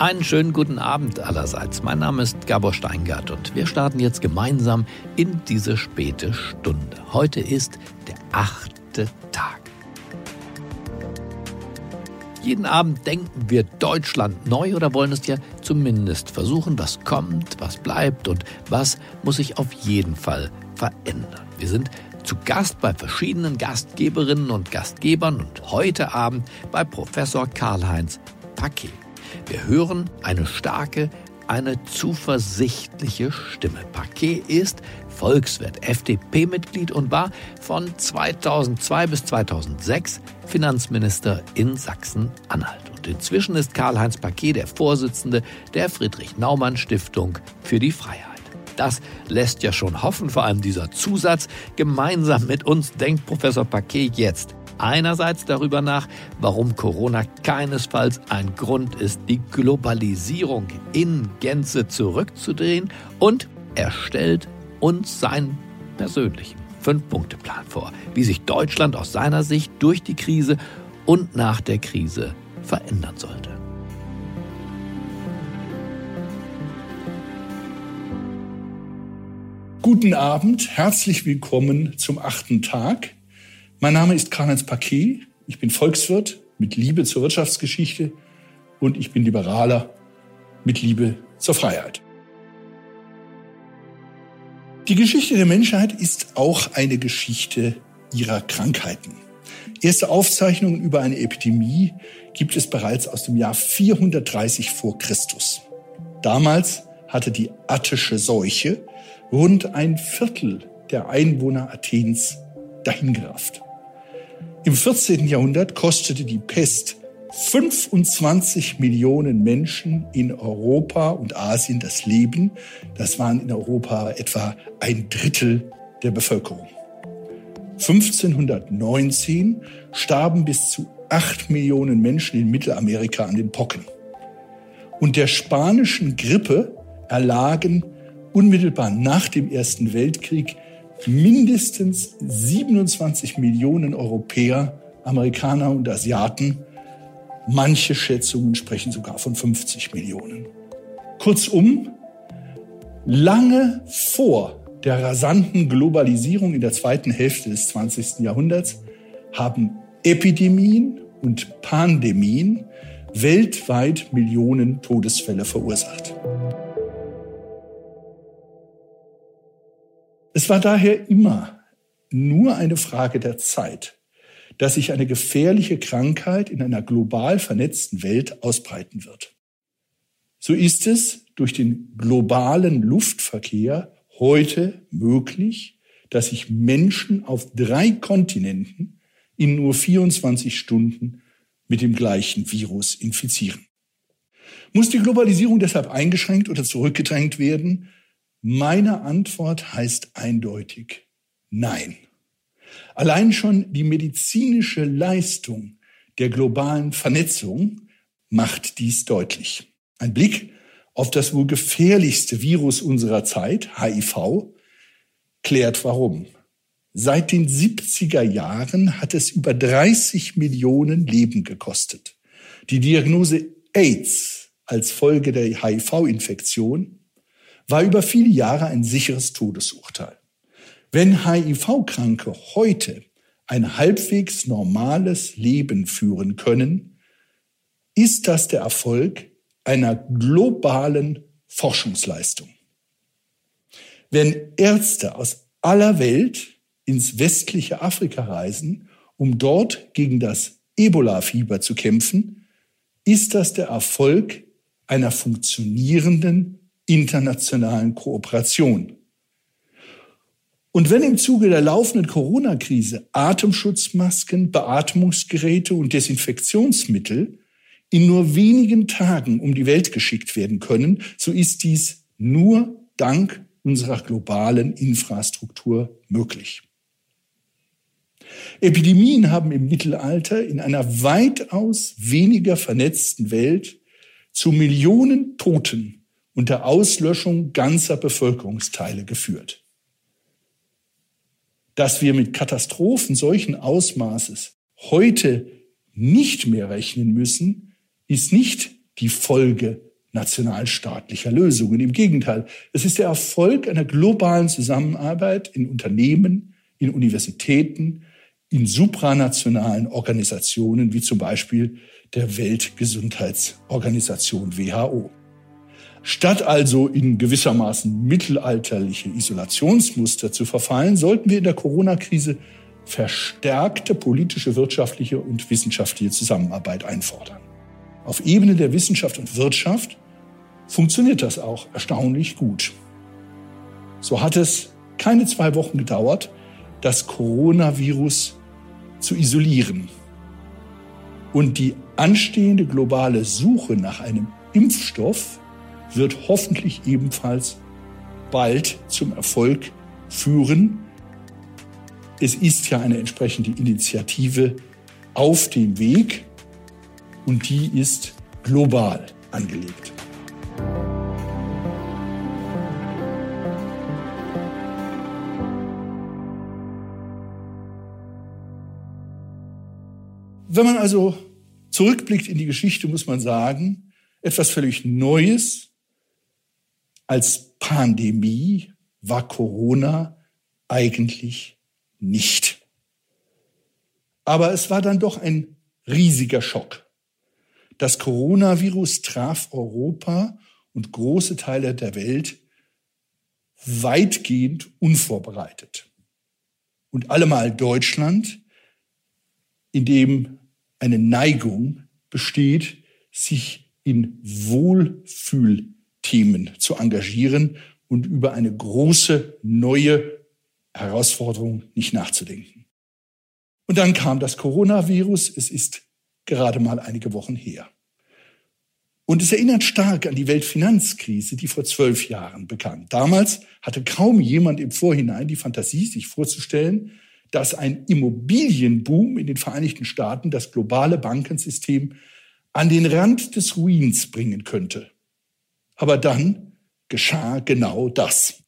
Einen schönen guten Abend allerseits. Mein Name ist Gabor Steingart und wir starten jetzt gemeinsam in diese späte Stunde. Heute ist der achte Tag. Jeden Abend denken wir Deutschland neu oder wollen es ja zumindest versuchen, was kommt, was bleibt und was muss sich auf jeden Fall verändern. Wir sind zu Gast bei verschiedenen Gastgeberinnen und Gastgebern und heute Abend bei Professor Karl-Heinz Paquet. Wir hören eine starke, eine zuversichtliche Stimme. Paquet ist Volkswirt, FDP-Mitglied und war von 2002 bis 2006 Finanzminister in Sachsen-Anhalt. Und inzwischen ist Karl-Heinz Paquet der Vorsitzende der Friedrich-Naumann-Stiftung für die Freiheit. Das lässt ja schon hoffen, vor allem dieser Zusatz. Gemeinsam mit uns denkt Professor Paquet jetzt einerseits darüber nach, warum Corona keinesfalls ein Grund ist, die Globalisierung in Gänze zurückzudrehen und er stellt uns seinen persönlichen Fünf-Punkte-Plan vor, wie sich Deutschland aus seiner Sicht durch die Krise und nach der Krise verändern sollte. Guten Abend, herzlich willkommen zum achten Tag. Mein Name ist Karl-Heinz Paquet. Ich bin Volkswirt mit Liebe zur Wirtschaftsgeschichte und ich bin Liberaler mit Liebe zur Freiheit. Die Geschichte der Menschheit ist auch eine Geschichte ihrer Krankheiten. Erste Aufzeichnungen über eine Epidemie gibt es bereits aus dem Jahr 430 vor Christus. Damals hatte die attische Seuche rund ein Viertel der Einwohner Athens dahingerafft. Im 14. Jahrhundert kostete die Pest 25 Millionen Menschen in Europa und Asien das Leben. Das waren in Europa etwa ein Drittel der Bevölkerung. 1519 starben bis zu 8 Millionen Menschen in Mittelamerika an den Pocken. Und der spanischen Grippe erlagen unmittelbar nach dem Ersten Weltkrieg mindestens 27 Millionen Europäer, Amerikaner und Asiaten. Manche Schätzungen sprechen sogar von 50 Millionen. Kurzum, lange vor der rasanten Globalisierung in der zweiten Hälfte des 20. Jahrhunderts haben Epidemien und Pandemien weltweit Millionen Todesfälle verursacht. Es war daher immer nur eine Frage der Zeit, dass sich eine gefährliche Krankheit in einer global vernetzten Welt ausbreiten wird. So ist es durch den globalen Luftverkehr heute möglich, dass sich Menschen auf drei Kontinenten in nur 24 Stunden mit dem gleichen Virus infizieren. Muss die Globalisierung deshalb eingeschränkt oder zurückgedrängt werden, meine Antwort heißt eindeutig Nein. Allein schon die medizinische Leistung der globalen Vernetzung macht dies deutlich. Ein Blick auf das wohl gefährlichste Virus unserer Zeit, HIV, klärt warum. Seit den 70er Jahren hat es über 30 Millionen Leben gekostet. Die Diagnose AIDS als Folge der HIV-Infektion war über viele Jahre ein sicheres Todesurteil. Wenn HIV-Kranke heute ein halbwegs normales Leben führen können, ist das der Erfolg einer globalen Forschungsleistung. Wenn Ärzte aus aller Welt ins westliche Afrika reisen, um dort gegen das Ebola-Fieber zu kämpfen, ist das der Erfolg einer funktionierenden internationalen Kooperation. Und wenn im Zuge der laufenden Corona-Krise Atemschutzmasken, Beatmungsgeräte und Desinfektionsmittel in nur wenigen Tagen um die Welt geschickt werden können, so ist dies nur dank unserer globalen Infrastruktur möglich. Epidemien haben im Mittelalter in einer weitaus weniger vernetzten Welt zu Millionen Toten und der Auslöschung ganzer Bevölkerungsteile geführt. Dass wir mit Katastrophen solchen Ausmaßes heute nicht mehr rechnen müssen, ist nicht die Folge nationalstaatlicher Lösungen. Im Gegenteil, es ist der Erfolg einer globalen Zusammenarbeit in Unternehmen, in Universitäten, in supranationalen Organisationen wie zum Beispiel der Weltgesundheitsorganisation WHO. Statt also in gewissermaßen mittelalterliche Isolationsmuster zu verfallen, sollten wir in der Corona-Krise verstärkte politische, wirtschaftliche und wissenschaftliche Zusammenarbeit einfordern. Auf Ebene der Wissenschaft und Wirtschaft funktioniert das auch erstaunlich gut. So hat es keine zwei Wochen gedauert, das Coronavirus zu isolieren. Und die anstehende globale Suche nach einem Impfstoff wird hoffentlich ebenfalls bald zum Erfolg führen. Es ist ja eine entsprechende Initiative auf dem Weg und die ist global angelegt. Wenn man also zurückblickt in die Geschichte, muss man sagen, etwas völlig Neues als Pandemie war Corona eigentlich nicht. Aber es war dann doch ein riesiger Schock. Das Coronavirus traf Europa und große Teile der Welt weitgehend unvorbereitet. Und allemal Deutschland, in dem eine Neigung besteht, sich in Wohlfühlthemen zu engagieren und über eine große neue Herausforderung nicht nachzudenken. Und dann kam das Coronavirus. Es ist gerade mal einige Wochen her. Und es erinnert stark an die Weltfinanzkrise, die vor zwölf Jahren begann. Damals hatte kaum jemand im Vorhinein die Fantasie, sich vorzustellen, dass ein Immobilienboom in den Vereinigten Staaten das globale Bankensystem an den Rand des Ruins bringen könnte. Aber dann geschah genau das.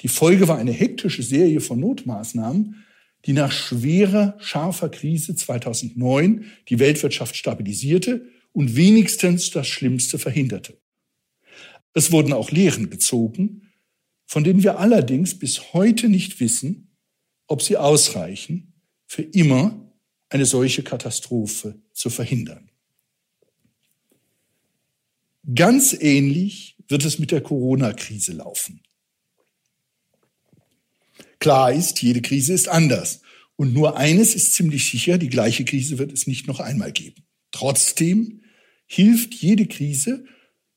Die Folge war eine hektische Serie von Notmaßnahmen, die nach schwerer, scharfer Krise 2009 die Weltwirtschaft stabilisierte und wenigstens das Schlimmste verhinderte. Es wurden auch Lehren gezogen, von denen wir allerdings bis heute nicht wissen, ob sie ausreichen, für immer eine solche Katastrophe zu verhindern. Ganz ähnlich wird es mit der Corona-Krise laufen. Klar ist, jede Krise ist anders. Und nur eines ist ziemlich sicher, die gleiche Krise wird es nicht noch einmal geben. Trotzdem hilft jede Krise,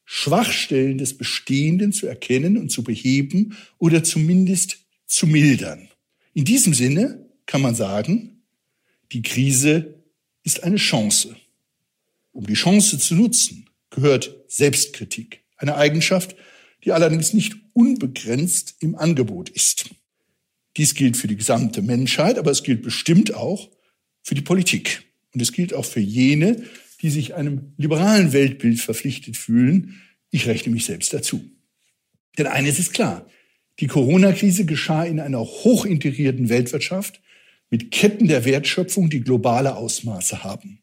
Schwachstellen des Bestehenden zu erkennen und zu beheben oder zumindest zu mildern. In diesem Sinne kann man sagen, die Krise ist eine Chance. Um die Chance zu nutzen, gehört Selbstkritik, eine Eigenschaft, die allerdings nicht unbegrenzt im Angebot ist. Dies gilt für die gesamte Menschheit, aber es gilt bestimmt auch für die Politik. Und es gilt auch für jene, die sich einem liberalen Weltbild verpflichtet fühlen. Ich rechne mich selbst dazu. Denn eines ist klar, die Corona-Krise geschah in einer hochintegrierten Weltwirtschaft mit Ketten der Wertschöpfung, die globale Ausmaße haben.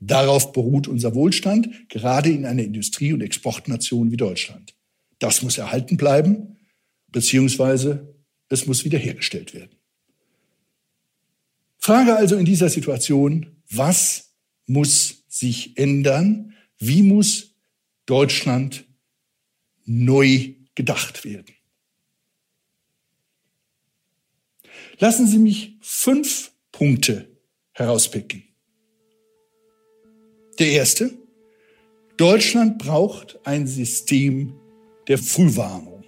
Darauf beruht unser Wohlstand, gerade in einer Industrie- und Exportnation wie Deutschland. Das muss erhalten bleiben, beziehungsweise es muss wiederhergestellt werden. Frage also in dieser Situation, was muss sich ändern? Wie muss Deutschland neu gedacht werden? Lassen Sie mich fünf Punkte herauspicken. Der erste, Deutschland braucht ein System der Frühwarnung.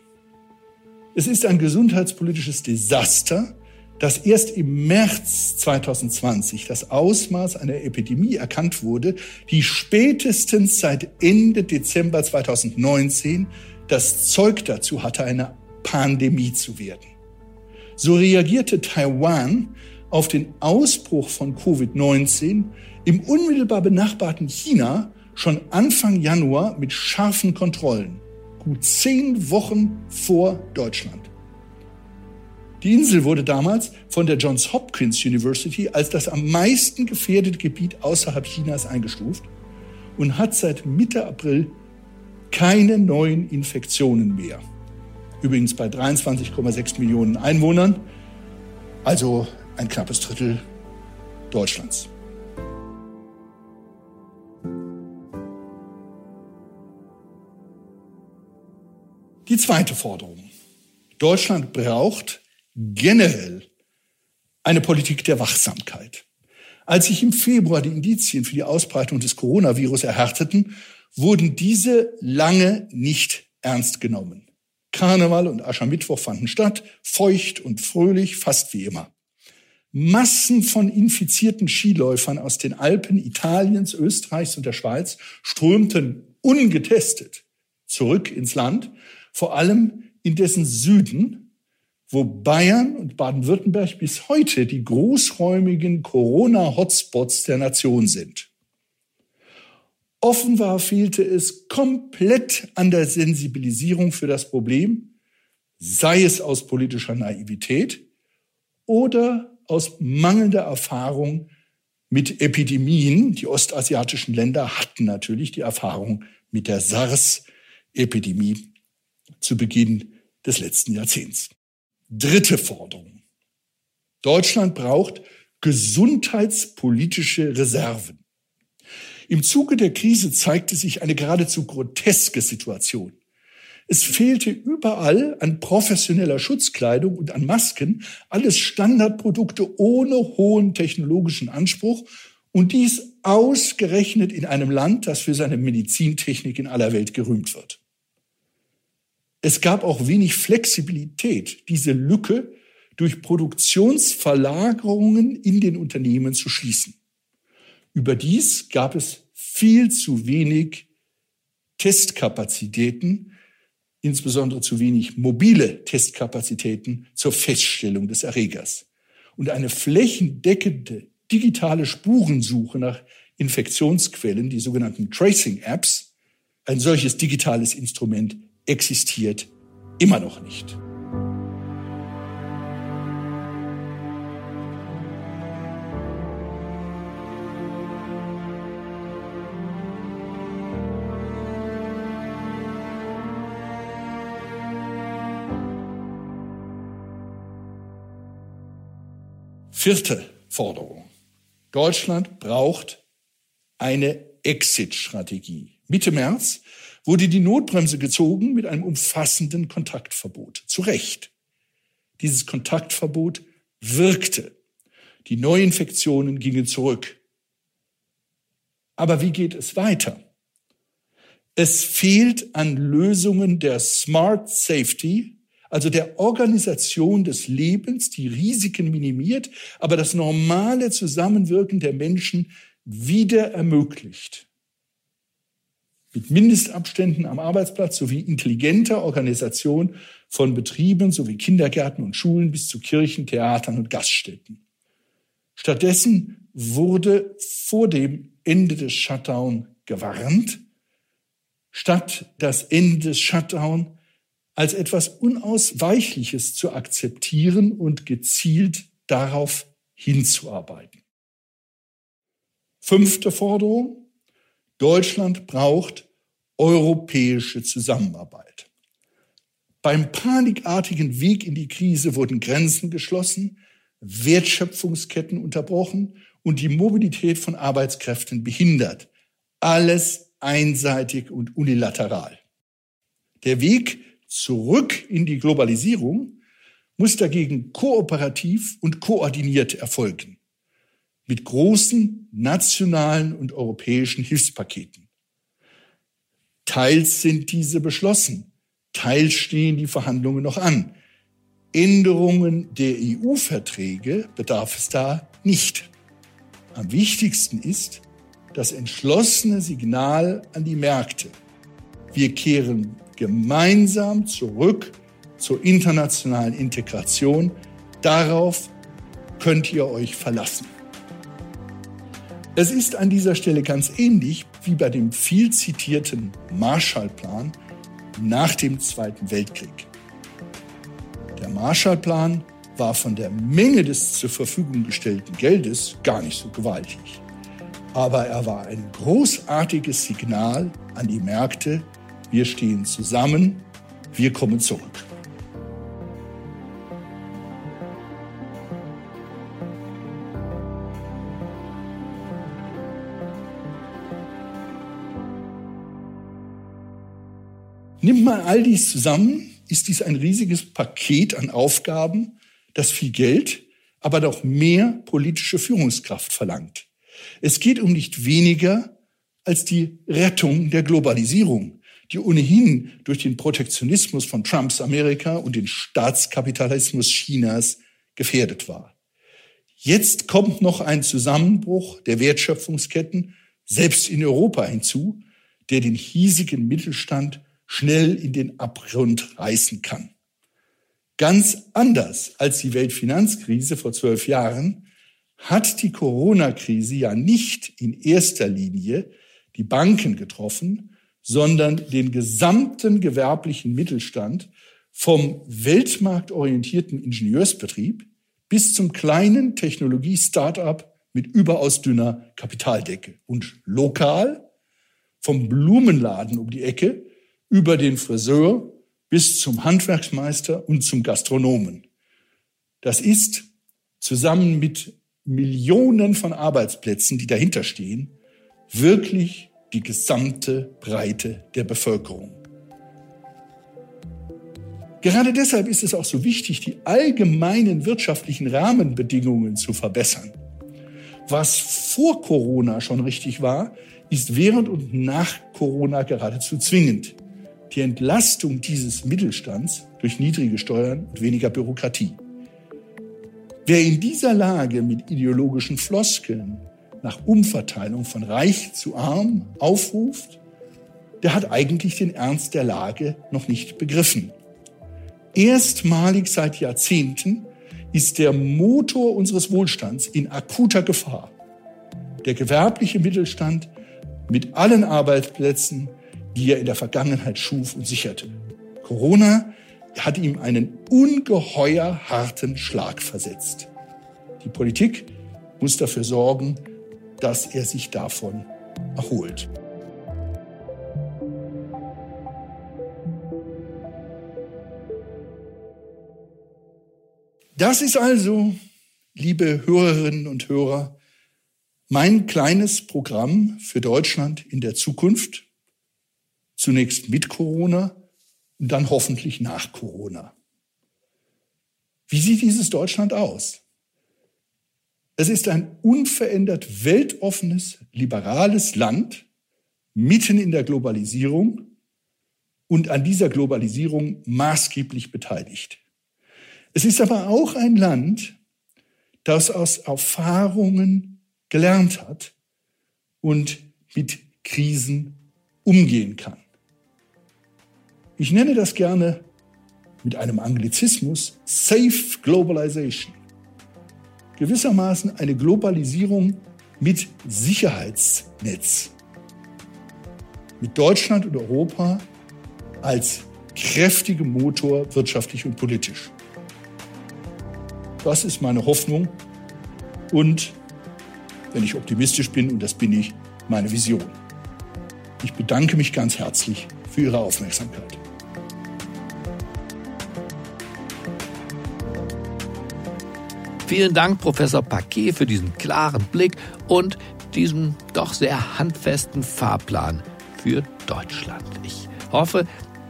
Es ist ein gesundheitspolitisches Desaster, dass erst im März 2020 das Ausmaß einer Epidemie erkannt wurde, die spätestens seit Ende Dezember 2019 das Zeug dazu hatte, eine Pandemie zu werden. So reagierte Taiwan auf den Ausbruch von Covid-19 im unmittelbar benachbarten China schon Anfang Januar mit scharfen Kontrollen, gut zehn Wochen vor Deutschland. Die Insel wurde damals von der Johns Hopkins University als das am meisten gefährdete Gebiet außerhalb Chinas eingestuft und hat seit Mitte April keine neuen Infektionen mehr. Übrigens bei 23,6 Millionen Einwohnern, also ein knappes Drittel Deutschlands. Die zweite Forderung. Deutschland braucht generell eine Politik der Wachsamkeit. Als sich im Februar die Indizien für die Ausbreitung des Coronavirus erhärteten, wurden diese lange nicht ernst genommen. Karneval und Aschermittwoch fanden statt, feucht und fröhlich, fast wie immer. Massen von infizierten Skiläufern aus den Alpen Italiens, Österreichs und der Schweiz strömten ungetestet zurück ins Land, vor allem in dessen Süden, wo Bayern und Baden-Württemberg bis heute die großräumigen Corona-Hotspots der Nation sind. Offenbar fehlte es komplett an der Sensibilisierung für das Problem, sei es aus politischer Naivität oder aus mangelnder Erfahrung mit Epidemien. Die ostasiatischen Länder hatten natürlich die Erfahrung mit der SARS-Epidemie zu Beginn des letzten Jahrzehnts. Dritte Forderung. Deutschland braucht gesundheitspolitische Reserven. Im Zuge der Krise zeigte sich eine geradezu groteske Situation. Es fehlte überall an professioneller Schutzkleidung und an Masken, alles Standardprodukte ohne hohen technologischen Anspruch und dies ausgerechnet in einem Land, das für seine Medizintechnik in aller Welt gerühmt wird. Es gab auch wenig Flexibilität, diese Lücke durch Produktionsverlagerungen in den Unternehmen zu schließen. Überdies gab es viel zu wenig Testkapazitäten, insbesondere zu wenig mobile Testkapazitäten zur Feststellung des Erregers. Und eine flächendeckende digitale Spurensuche nach Infektionsquellen, die sogenannten Tracing-Apps, ein solches digitales Instrument existiert immer noch nicht. Vierte Forderung. Deutschland braucht eine Exit-Strategie. Mitte März wurde die Notbremse gezogen mit einem umfassenden Kontaktverbot. Zu Recht. Dieses Kontaktverbot wirkte. Die Neuinfektionen gingen zurück. Aber wie geht es weiter? Es fehlt an Lösungen der Smart Safety also der Organisation des Lebens, die Risiken minimiert, aber das normale Zusammenwirken der Menschen wieder ermöglicht. Mit Mindestabständen am Arbeitsplatz sowie intelligenter Organisation von Betrieben sowie Kindergärten und Schulen bis zu Kirchen, Theatern und Gaststätten. Stattdessen wurde vor dem Ende des Shutdown gewarnt, statt das Ende des Shutdown als etwas Unausweichliches zu akzeptieren und gezielt darauf hinzuarbeiten. Fünfte Forderung. Deutschland braucht europäische Zusammenarbeit. Beim panikartigen Weg in die Krise wurden Grenzen geschlossen, Wertschöpfungsketten unterbrochen und die Mobilität von Arbeitskräften behindert. Alles einseitig und unilateral. Der Weg zurück in die Globalisierung muss dagegen kooperativ und koordiniert erfolgen. Mit großen nationalen und europäischen Hilfspaketen. Teils sind diese beschlossen, teils stehen die Verhandlungen noch an. Änderungen der EU-Verträge bedarf es da nicht. Am wichtigsten ist das entschlossene Signal an die Märkte. Wir kehren gemeinsam zurück zur internationalen Integration. Darauf könnt ihr euch verlassen. Es ist an dieser Stelle ganz ähnlich wie bei dem viel zitierten Marshallplan nach dem Zweiten Weltkrieg. Der Marshallplan war von der Menge des zur Verfügung gestellten Geldes gar nicht so gewaltig. Aber er war ein großartiges Signal an die Märkte, Wir stehen zusammen. Wir kommen zurück. Nimmt man all dies zusammen, ist dies ein riesiges Paket an Aufgaben, das viel Geld, aber doch mehr politische Führungskraft verlangt. Es geht um nicht weniger als die Rettung der Globalisierung, die ohnehin durch den Protektionismus von Trumps Amerika und den Staatskapitalismus Chinas gefährdet war. Jetzt kommt noch ein Zusammenbruch der Wertschöpfungsketten, selbst in Europa hinzu, der den hiesigen Mittelstand schnell in den Abgrund reißen kann. Ganz anders als die Weltfinanzkrise vor zwölf Jahren hat die Corona-Krise ja nicht in erster Linie die Banken getroffen, sondern den gesamten gewerblichen Mittelstand vom weltmarktorientierten Ingenieursbetrieb bis zum kleinen Technologie-Startup mit überaus dünner Kapitaldecke und lokal vom Blumenladen um die Ecke über den Friseur bis zum Handwerksmeister und zum Gastronomen. Das ist zusammen mit Millionen von Arbeitsplätzen, die dahinter stehen, wirklich die gesamte Breite der Bevölkerung. Gerade deshalb ist es auch so wichtig, die allgemeinen wirtschaftlichen Rahmenbedingungen zu verbessern. Was vor Corona schon richtig war, ist während und nach Corona geradezu zwingend die Entlastung dieses Mittelstands durch niedrige Steuern und weniger Bürokratie. Wer in dieser Lage mit ideologischen Floskeln nach Umverteilung von reich zu arm aufruft, der hat eigentlich den Ernst der Lage noch nicht begriffen. Erstmalig seit Jahrzehnten ist der Motor unseres Wohlstands in akuter Gefahr. Der gewerbliche Mittelstand mit allen Arbeitsplätzen, die er in der Vergangenheit schuf und sicherte. Corona hat ihm einen ungeheuer harten Schlag versetzt. Die Politik muss dafür sorgen, dass er sich davon erholt. Das ist also, liebe Hörerinnen und Hörer, mein kleines Programm für Deutschland in der Zukunft Zunächst mit Corona und dann hoffentlich nach Corona. Wie sieht dieses Deutschland aus? Es ist ein unverändert weltoffenes, liberales Land mitten in der Globalisierung und an dieser Globalisierung maßgeblich beteiligt. Es ist aber auch ein Land, das aus Erfahrungen gelernt hat und mit Krisen umgehen kann. Ich nenne das gerne mit einem Anglizismus Safe Globalization. Gewissermaßen eine Globalisierung mit Sicherheitsnetz. Mit Deutschland und Europa als kräftigem Motor wirtschaftlich und politisch. Das ist meine Hoffnung und, wenn ich optimistisch bin, und das bin ich, meine Vision. Ich bedanke mich ganz herzlich für Ihre Aufmerksamkeit. Vielen Dank, Professor Paquet, für diesen klaren Blick und diesen doch sehr handfesten Fahrplan für Deutschland. Ich hoffe,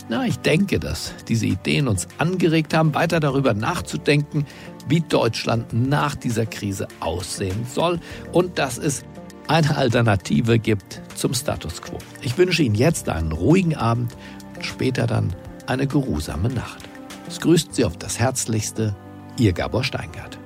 na, ich denke, dass diese Ideen uns angeregt haben, weiter darüber nachzudenken, wie Deutschland nach dieser Krise aussehen soll und dass es eine Alternative gibt zum Status quo. Ich wünsche Ihnen jetzt einen ruhigen Abend und später dann eine geruhsame Nacht. Es grüßt Sie auf das Herzlichste, Ihr Gabor Steingart.